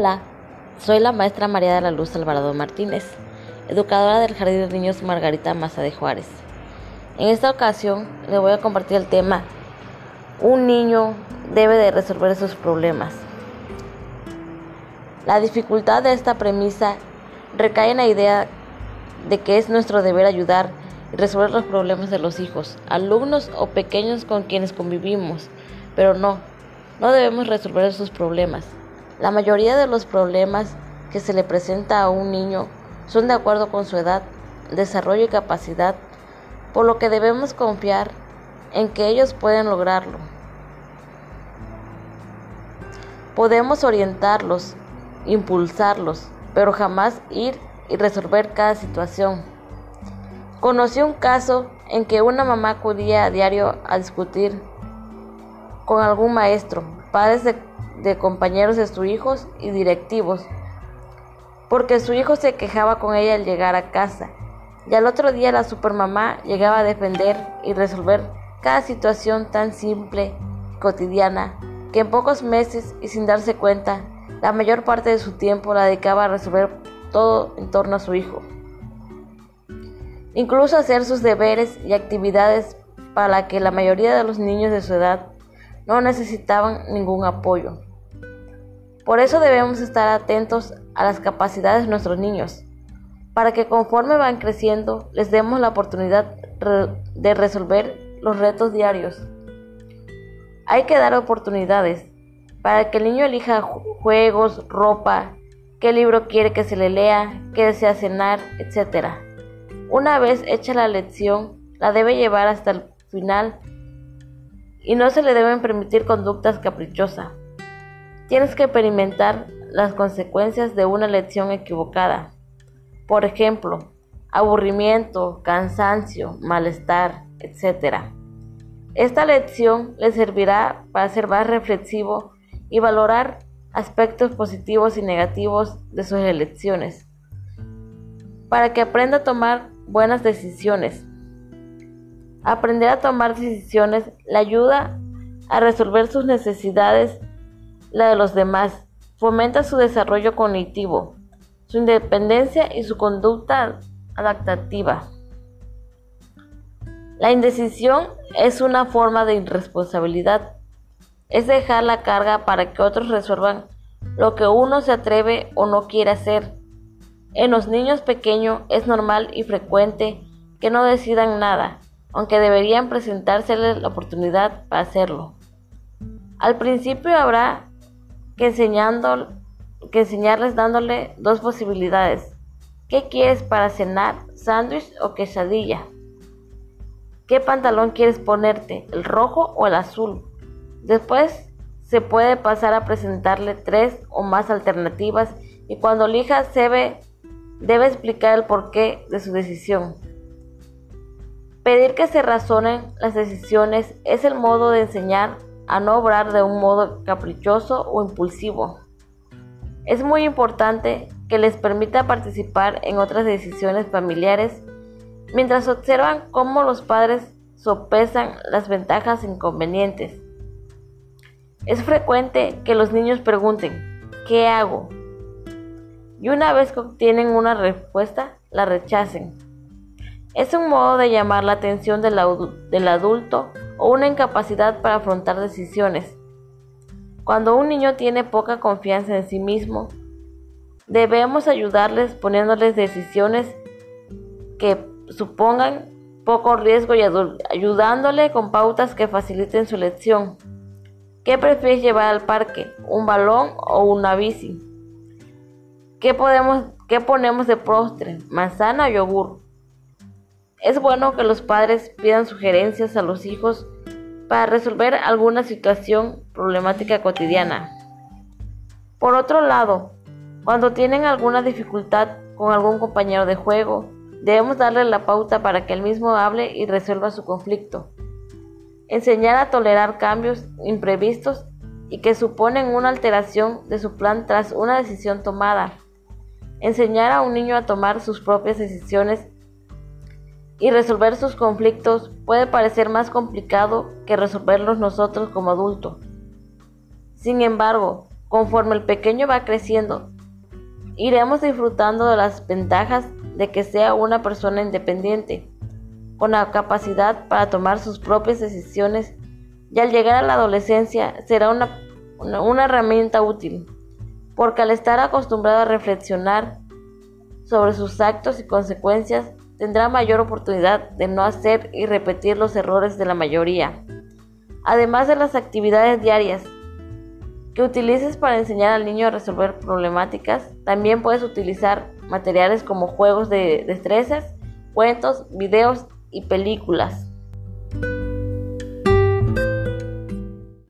Hola, soy la maestra María de la Luz Alvarado Martínez, educadora del Jardín de Niños Margarita Maza de Juárez. En esta ocasión le voy a compartir el tema Un niño debe de resolver sus problemas. La dificultad de esta premisa recae en la idea de que es nuestro deber ayudar y resolver los problemas de los hijos, alumnos o pequeños con quienes convivimos, pero no, no debemos resolver sus problemas la mayoría de los problemas que se le presenta a un niño son de acuerdo con su edad, desarrollo y capacidad, por lo que debemos confiar en que ellos pueden lograrlo. Podemos orientarlos, impulsarlos, pero jamás ir y resolver cada situación. Conocí un caso en que una mamá acudía a diario a discutir con algún maestro, padres de de compañeros de sus hijos y directivos, porque su hijo se quejaba con ella al llegar a casa, y al otro día la supermamá llegaba a defender y resolver cada situación tan simple cotidiana que en pocos meses y sin darse cuenta, la mayor parte de su tiempo la dedicaba a resolver todo en torno a su hijo. Incluso hacer sus deberes y actividades para que la mayoría de los niños de su edad no necesitaban ningún apoyo. Por eso debemos estar atentos a las capacidades de nuestros niños, para que conforme van creciendo les demos la oportunidad de resolver los retos diarios. Hay que dar oportunidades para que el niño elija juegos, ropa, qué libro quiere que se le lea, qué desea cenar, etc. Una vez hecha la lección, la debe llevar hasta el final y no se le deben permitir conductas caprichosas. Tienes que experimentar las consecuencias de una lección equivocada. Por ejemplo, aburrimiento, cansancio, malestar, etc. Esta lección le servirá para ser más reflexivo y valorar aspectos positivos y negativos de sus elecciones, para que aprenda a tomar buenas decisiones. Aprender a tomar decisiones le ayuda a resolver sus necesidades la de los demás, fomenta su desarrollo cognitivo, su independencia y su conducta adaptativa. La indecisión es una forma de irresponsabilidad. Es dejar la carga para que otros resuelvan lo que uno se atreve o no quiere hacer. En los niños pequeños es normal y frecuente que no decidan nada, aunque deberían presentárseles la oportunidad para hacerlo. Al principio habrá que, enseñando, que enseñarles dándole dos posibilidades. ¿Qué quieres para cenar? ¿Sándwich o quesadilla? ¿Qué pantalón quieres ponerte? ¿El rojo o el azul? Después se puede pasar a presentarle tres o más alternativas y cuando elija se ve, debe explicar el porqué de su decisión. Pedir que se razonen las decisiones es el modo de enseñar a no obrar de un modo caprichoso o impulsivo. Es muy importante que les permita participar en otras decisiones familiares mientras observan cómo los padres sopesan las ventajas e inconvenientes. Es frecuente que los niños pregunten, ¿qué hago? Y una vez que obtienen una respuesta, la rechacen. Es un modo de llamar la atención del, adulto o una incapacidad para afrontar decisiones. Cuando un niño tiene poca confianza en sí mismo, debemos ayudarles poniéndoles decisiones que supongan poco riesgo y ayudándole con pautas que faciliten su elección. ¿Qué prefieres llevar al parque? ¿Un balón o una bici? ¿Qué, podemos, qué ponemos de postre? ¿Manzana o yogur? Es bueno que los padres pidan sugerencias a los hijos para resolver alguna situación problemática cotidiana. Por otro lado, cuando tienen alguna dificultad con algún compañero de juego, debemos darle la pauta para que él mismo hable y resuelva su conflicto. Enseñar a tolerar cambios imprevistos y que suponen una alteración de su plan tras una decisión tomada. Enseñar a un niño a tomar sus propias decisiones y resolver sus conflictos puede parecer más complicado que resolverlos nosotros como adultos. Sin embargo, Conforme el pequeño va creciendo, iremos disfrutando de las ventajas de que sea una persona independiente, con la capacidad para tomar sus propias decisiones y al llegar a la adolescencia será una, una, herramienta útil, porque al estar acostumbrado a reflexionar sobre sus actos y consecuencias, tendrá mayor oportunidad de no hacer y repetir los errores de la mayoría. Además de las actividades diarias que utilices para enseñar al niño a resolver problemáticas, también puedes utilizar materiales como juegos de destrezas, cuentos, videos y películas.